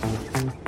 Thank you.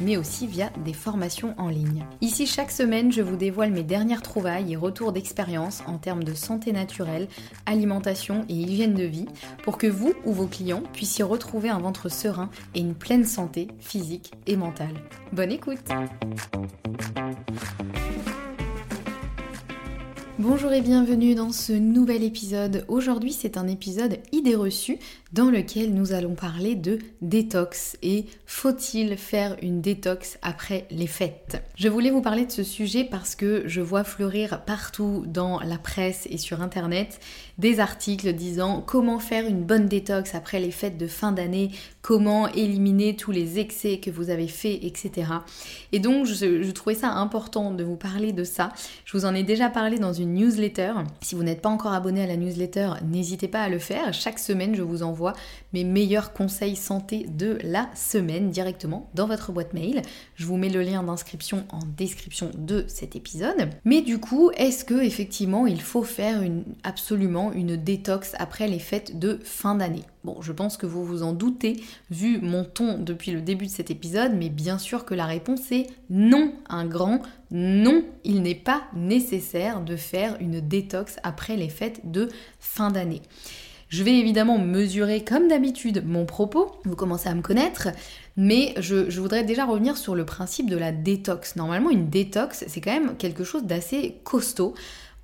mais aussi via des formations en ligne. Ici, chaque semaine, je vous dévoile mes dernières trouvailles et retours d'expérience en termes de santé naturelle, alimentation et hygiène de vie pour que vous ou vos clients puissiez retrouver un ventre serein et une pleine santé physique et mentale. Bonne écoute Bonjour et bienvenue dans ce nouvel épisode. Aujourd'hui c'est un épisode idée reçue dans lequel nous allons parler de détox et faut-il faire une détox après les fêtes Je voulais vous parler de ce sujet parce que je vois fleurir partout dans la presse et sur internet des articles disant comment faire une bonne détox après les fêtes de fin d'année, comment éliminer tous les excès que vous avez faits, etc. Et donc je, trouvais ça important de vous parler de ça. Je vous en ai déjà parlé dans une newsletter. Si vous n'êtes pas encore abonné à la newsletter, n'hésitez pas à le faire. Chaque semaine, je vous envoie mes meilleurs conseils santé de la semaine directement dans votre boîte mail. Je vous mets le lien d'inscription en description de cet épisode. Mais du coup, est-ce que effectivement il faut faire absolument une détox après les fêtes de fin d'année? Bon, je pense que vous vous en doutez vu mon ton depuis le début de cet épisode, mais bien sûr que la réponse est non, un grand non, il n'est pas nécessaire de faire une détox après les fêtes de fin d'année. Je vais évidemment mesurer comme d'habitude mon propos, vous commencez à me connaître, mais je, voudrais déjà revenir sur le principe de la détox. Normalement, une détox, c'est quand même quelque chose d'assez costaud,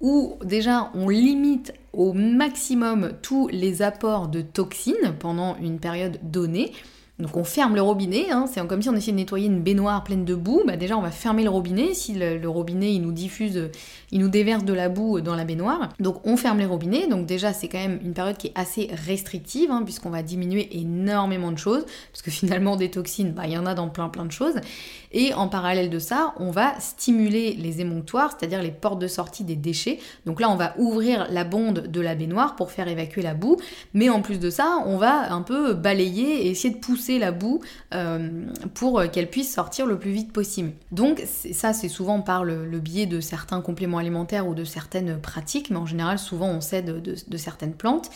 où déjà on limite au maximum tous les apports de toxines pendant une période donnée. Donc on ferme le robinet, hein. c'est comme si on essayait de nettoyer une baignoire pleine de boue. Bah déjà on va fermer le robinet, si le, robinet il nous diffuse, il nous déverse de la boue dans la baignoire. Donc on ferme les robinets, donc déjà c'est quand même une période qui est assez restrictive, hein, puisqu'on va diminuer énormément de choses, parce que finalement des toxines, bah, il y en a dans plein plein de choses. Et en parallèle de ça, on va stimuler les émonctoires, c'est-à-dire les portes de sortie des déchets. Donc là on va ouvrir la bonde de la baignoire pour faire évacuer la boue, mais en plus de ça, on va un peu balayer et essayer de pousser la boue euh, pour qu'elle puisse sortir le plus vite possible. Donc ça c'est souvent par le, biais de certains compléments alimentaires ou de certaines pratiques, mais en général souvent on s'aide de, certaines plantes.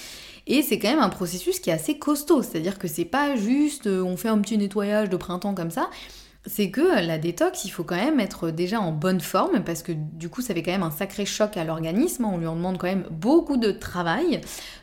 Et c'est quand même un processus qui est assez costaud, c'est-à-dire que c'est pas juste euh, on fait un petit nettoyage de printemps comme ça, c'est que la détox, il faut quand même être déjà en bonne forme parce que du coup, ça fait quand même un sacré choc à l'organisme. On lui en demande quand même beaucoup de travail.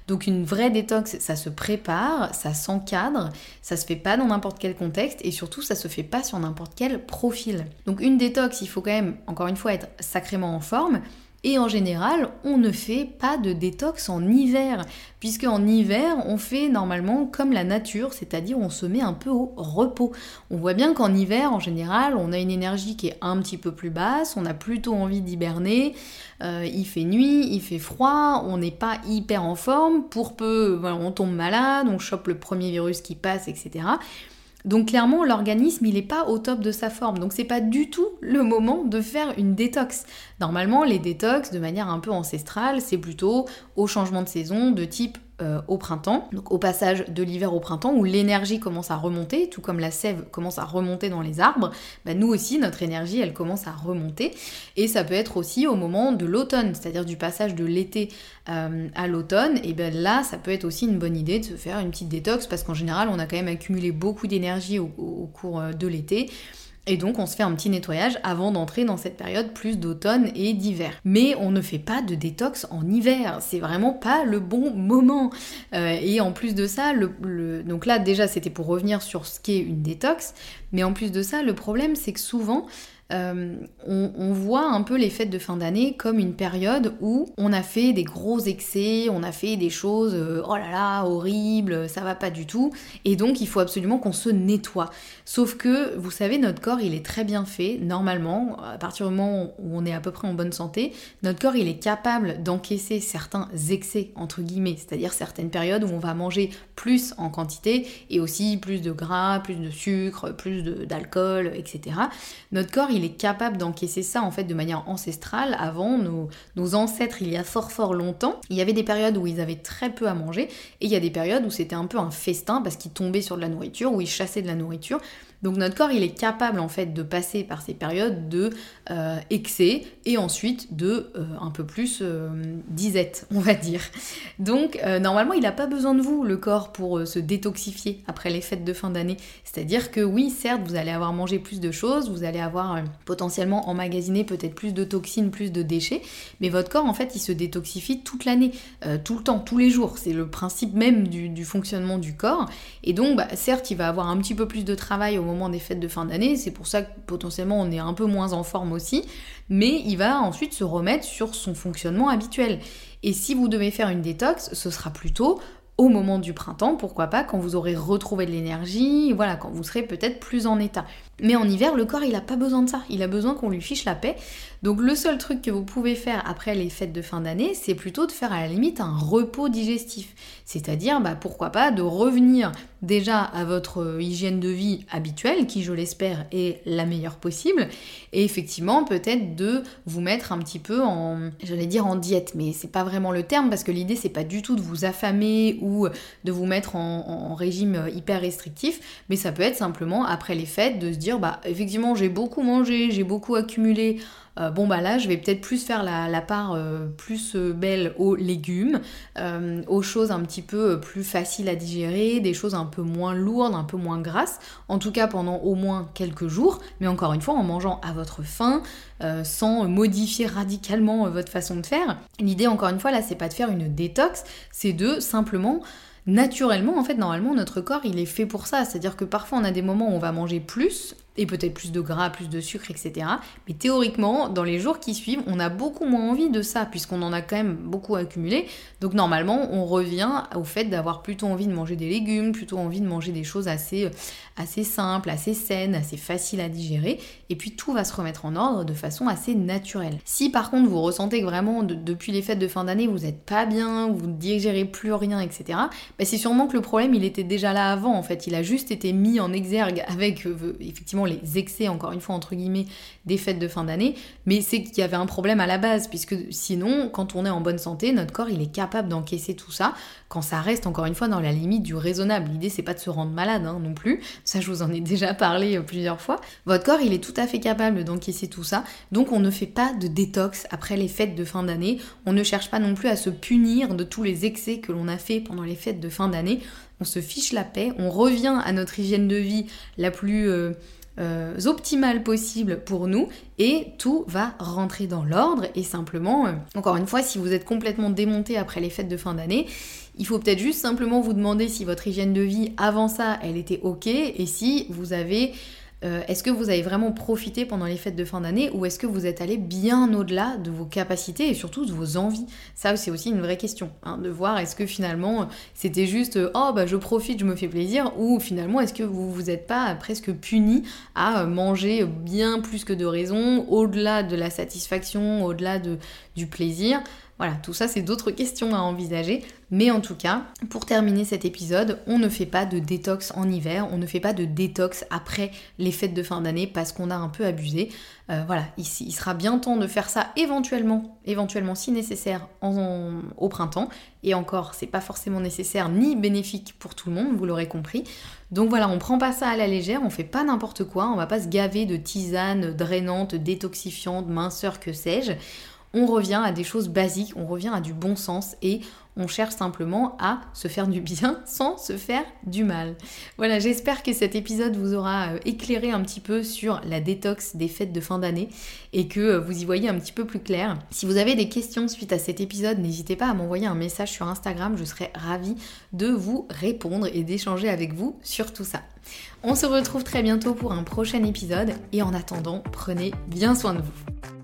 Donc, une vraie détox, ça se prépare, ça s'encadre, ça se fait pas dans n'importe quel contexte et surtout, ça se fait pas sur n'importe quel profil. Donc, une détox, il faut quand même, encore une fois, être sacrément en forme. Et en général, on ne fait pas de détox en hiver, puisque en hiver, on fait normalement comme la nature, c'est-à-dire on se met un peu au repos. On voit bien qu'en hiver, en général, on a une énergie qui est un petit peu plus basse, on a plutôt envie d'hiberner, euh, il fait nuit, il fait froid, on n'est pas hyper en forme, pour peu, on tombe malade, on chope le premier virus qui passe, etc. Donc clairement, l'organisme, il n'est pas au top de sa forme. Donc c'est pas du tout le moment de faire une détox. Normalement, les détox, de manière un peu ancestrale, c'est plutôt au changement de saison, de type euh, au printemps, donc au passage de l'hiver au printemps, où l'énergie commence à remonter, tout comme la sève commence à remonter dans les arbres, bah, nous aussi, notre énergie, elle commence à remonter. Et ça peut être aussi au moment de l'automne, c'est-à-dire du passage de l'été euh, à l'automne, et bien là, ça peut être aussi une bonne idée de se faire une petite détox, parce qu'en général, on a quand même accumulé beaucoup d'énergie au cours de l'été. Et donc on se fait un petit nettoyage avant d'entrer dans cette période plus d'automne et d'hiver. Mais on ne fait pas de détox en hiver, c'est vraiment pas le bon moment. Euh, et en plus de ça, le, donc là déjà c'était pour revenir sur ce qu'est une détox, mais en plus de ça, le problème c'est que souvent euh, on, voit un peu les fêtes de fin d'année comme une période où on a fait des gros excès, on a fait des choses, euh, oh là là, horribles, ça va pas du tout, et donc il faut absolument qu'on se nettoie. Sauf que, vous savez, notre corps, il est très bien fait, normalement, à partir du moment où on est à peu près en bonne santé, notre corps, il est capable d'encaisser certains excès, entre guillemets, c'est-à-dire certaines périodes où on va manger plus en quantité, et aussi plus de gras, plus de sucre, plus d'alcool, etc. Notre corps, est capable d'encaisser ça en fait de manière ancestrale. Avant, nos, nos, ancêtres, il y a fort fort longtemps, il y avait des périodes où ils avaient très peu à manger et il y a des périodes où c'était un peu un festin parce qu'ils tombaient sur de la nourriture, où ils chassaient de la nourriture. Donc notre corps, il est capable en fait de passer par ces périodes de euh, excès et ensuite de euh, un peu plus euh, disette, on va dire. Donc normalement, il n'a pas besoin de vous, le corps, pour se détoxifier après les fêtes de fin d'année. C'est-à-dire que oui, certes, vous allez avoir mangé plus de choses, vous allez avoir potentiellement emmagasiné peut-être plus de toxines, plus de déchets, mais votre corps, en fait, il se détoxifie toute l'année, tout le temps, tous les jours. C'est le principe même du, fonctionnement du corps. Et donc, bah, certes, il va avoir un petit peu plus de travail moment des fêtes de fin d'année, c'est pour ça que potentiellement on est un peu moins en forme aussi, mais il va ensuite se remettre sur son fonctionnement habituel. Et si vous devez faire une détox, ce sera plutôt au moment du printemps, pourquoi pas, quand vous aurez retrouvé de l'énergie, voilà, quand vous serez peut-être plus en état. Mais en hiver, le corps, il n'a pas besoin de ça. Il a besoin qu'on lui fiche la paix. Donc le seul truc que vous pouvez faire après les fêtes de fin d'année, c'est plutôt de faire à la limite un repos digestif. C'est-à-dire, bah, pourquoi pas, de revenir déjà à votre hygiène de vie habituelle, qui je l'espère est la meilleure possible, et effectivement peut-être de vous mettre un petit peu en, j'allais dire en diète, mais c'est pas vraiment le terme parce que l'idée c'est pas du tout de vous affamer ou de vous mettre en régime hyper restrictif, mais ça peut être simplement après les fêtes de se dire bah effectivement j'ai beaucoup mangé, j'ai beaucoup accumulé, euh, bon bah là je vais peut-être plus faire la, part euh, plus euh, belle aux légumes, aux choses un petit peu plus faciles à digérer, des choses un peu moins lourdes, un peu moins grasses, en tout cas pendant au moins quelques jours, mais encore une fois en mangeant à votre faim, sans modifier radicalement votre façon de faire. L'idée encore une fois là c'est pas de faire une détox, c'est de simplement naturellement, en fait, normalement, notre corps, il est fait pour ça. C'est-à-dire que parfois, on a des moments où on va manger plus, et peut-être plus de gras, plus de sucre, etc. Mais théoriquement, dans les jours qui suivent, on a beaucoup moins envie de ça, puisqu'on en a quand même beaucoup accumulé. Donc normalement, on revient au fait d'avoir plutôt envie de manger des légumes, plutôt envie de manger des choses assez, assez simples, assez saines, assez faciles à digérer. Et puis tout va se remettre en ordre de façon assez naturelle. Si par contre vous ressentez que vraiment depuis les fêtes de fin d'année, vous n'êtes pas bien, vous ne digérez plus rien, etc., bah, c'est sûrement que le problème, il était déjà là avant, en fait. Il a juste été mis en exergue avec euh, effectivement les excès, encore une fois, entre guillemets, des fêtes de fin d'année, mais c'est qu'il y avait un problème à la base, puisque sinon, quand on est en bonne santé, notre corps, il est capable d'encaisser tout ça, quand ça reste, encore une fois, dans la limite du raisonnable. L'idée, c'est pas de se rendre malade hein, non plus, ça, je vous en ai déjà parlé euh, plusieurs fois. Votre corps, il est tout à fait capable d'encaisser tout ça, donc on ne fait pas de détox après les fêtes de fin d'année, on ne cherche pas non plus à se punir de tous les excès que l'on a fait pendant les fêtes de fin d'année, on se fiche la paix, on revient à notre hygiène de vie la plus... Euh, euh, optimales possibles pour nous et tout va rentrer dans l'ordre et simplement, euh, encore une fois, si vous êtes complètement démonté après les fêtes de fin d'année, il faut peut-être juste simplement vous demander si votre hygiène de vie avant ça, elle était ok et si vous avez euh, est-ce que vous avez vraiment profité pendant les fêtes de fin d'année ou est-ce que vous êtes allé bien au-delà de vos capacités et surtout de vos envies? Ça, c'est aussi une vraie question, hein, de voir est-ce que finalement c'était juste oh bah je profite, je me fais plaisir ou finalement est-ce que vous vous êtes pas presque puni à manger bien plus que de raison, au-delà de la satisfaction, au-delà de, du plaisir? Voilà, tout ça c'est d'autres questions à envisager. Mais en tout cas, pour terminer cet épisode, on ne fait pas de détox en hiver, on ne fait pas de détox après les fêtes de fin d'année parce qu'on a un peu abusé. Euh, voilà, il sera bien temps de faire ça éventuellement, éventuellement si nécessaire au printemps. Et encore, c'est pas forcément nécessaire ni bénéfique pour tout le monde, vous l'aurez compris. Donc voilà, on prend pas ça à la légère, on fait pas n'importe quoi, on va pas se gaver de tisanes drainantes, détoxifiantes, minceurs, que sais-je on revient à des choses basiques, on revient à du bon sens et on cherche simplement à se faire du bien sans se faire du mal. Voilà, j'espère que cet épisode vous aura euh, éclairé un petit peu sur la détox des fêtes de fin d'année et que euh, vous y voyez un petit peu plus clair. Si vous avez des questions suite à cet épisode, n'hésitez pas à m'envoyer un message sur Instagram, je serai ravie de vous répondre et d'échanger avec vous sur tout ça. On se retrouve très bientôt pour un prochain épisode et en attendant, prenez bien soin de vous.